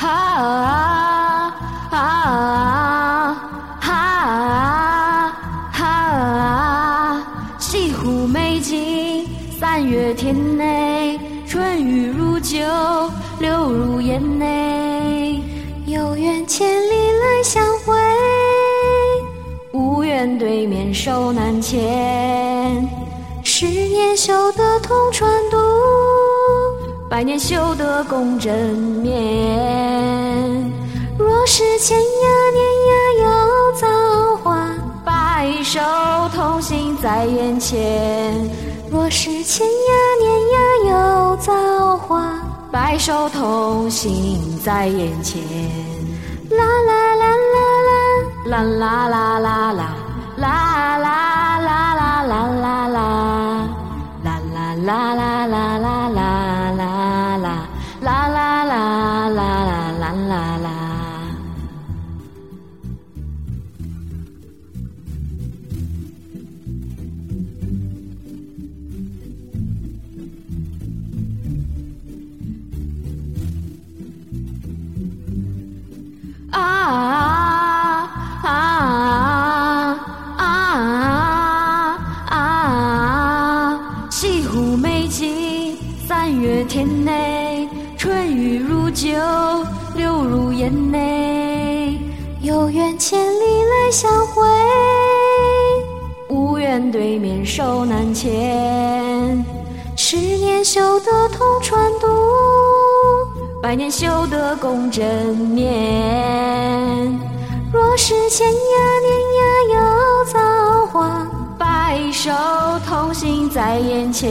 啊啊啊啊啊！西湖美景。三月天内，春雨如酒，流入眼内。有缘千里来相会，无缘对面手难牵。十年修得同船渡。百年修得共枕眠。若是千呀年呀有造化，白首同心在眼前。若是千呀年呀有造化，白首同心在眼前。啦啦啦啦啦，啦啦啦啦啦啦。三月天内。春雨如酒，流入眼内。有缘千里来相会，无缘对面手难牵。十年修得同船渡，百年修得共枕眠。若是千涯年涯有造化，白首同心在眼前。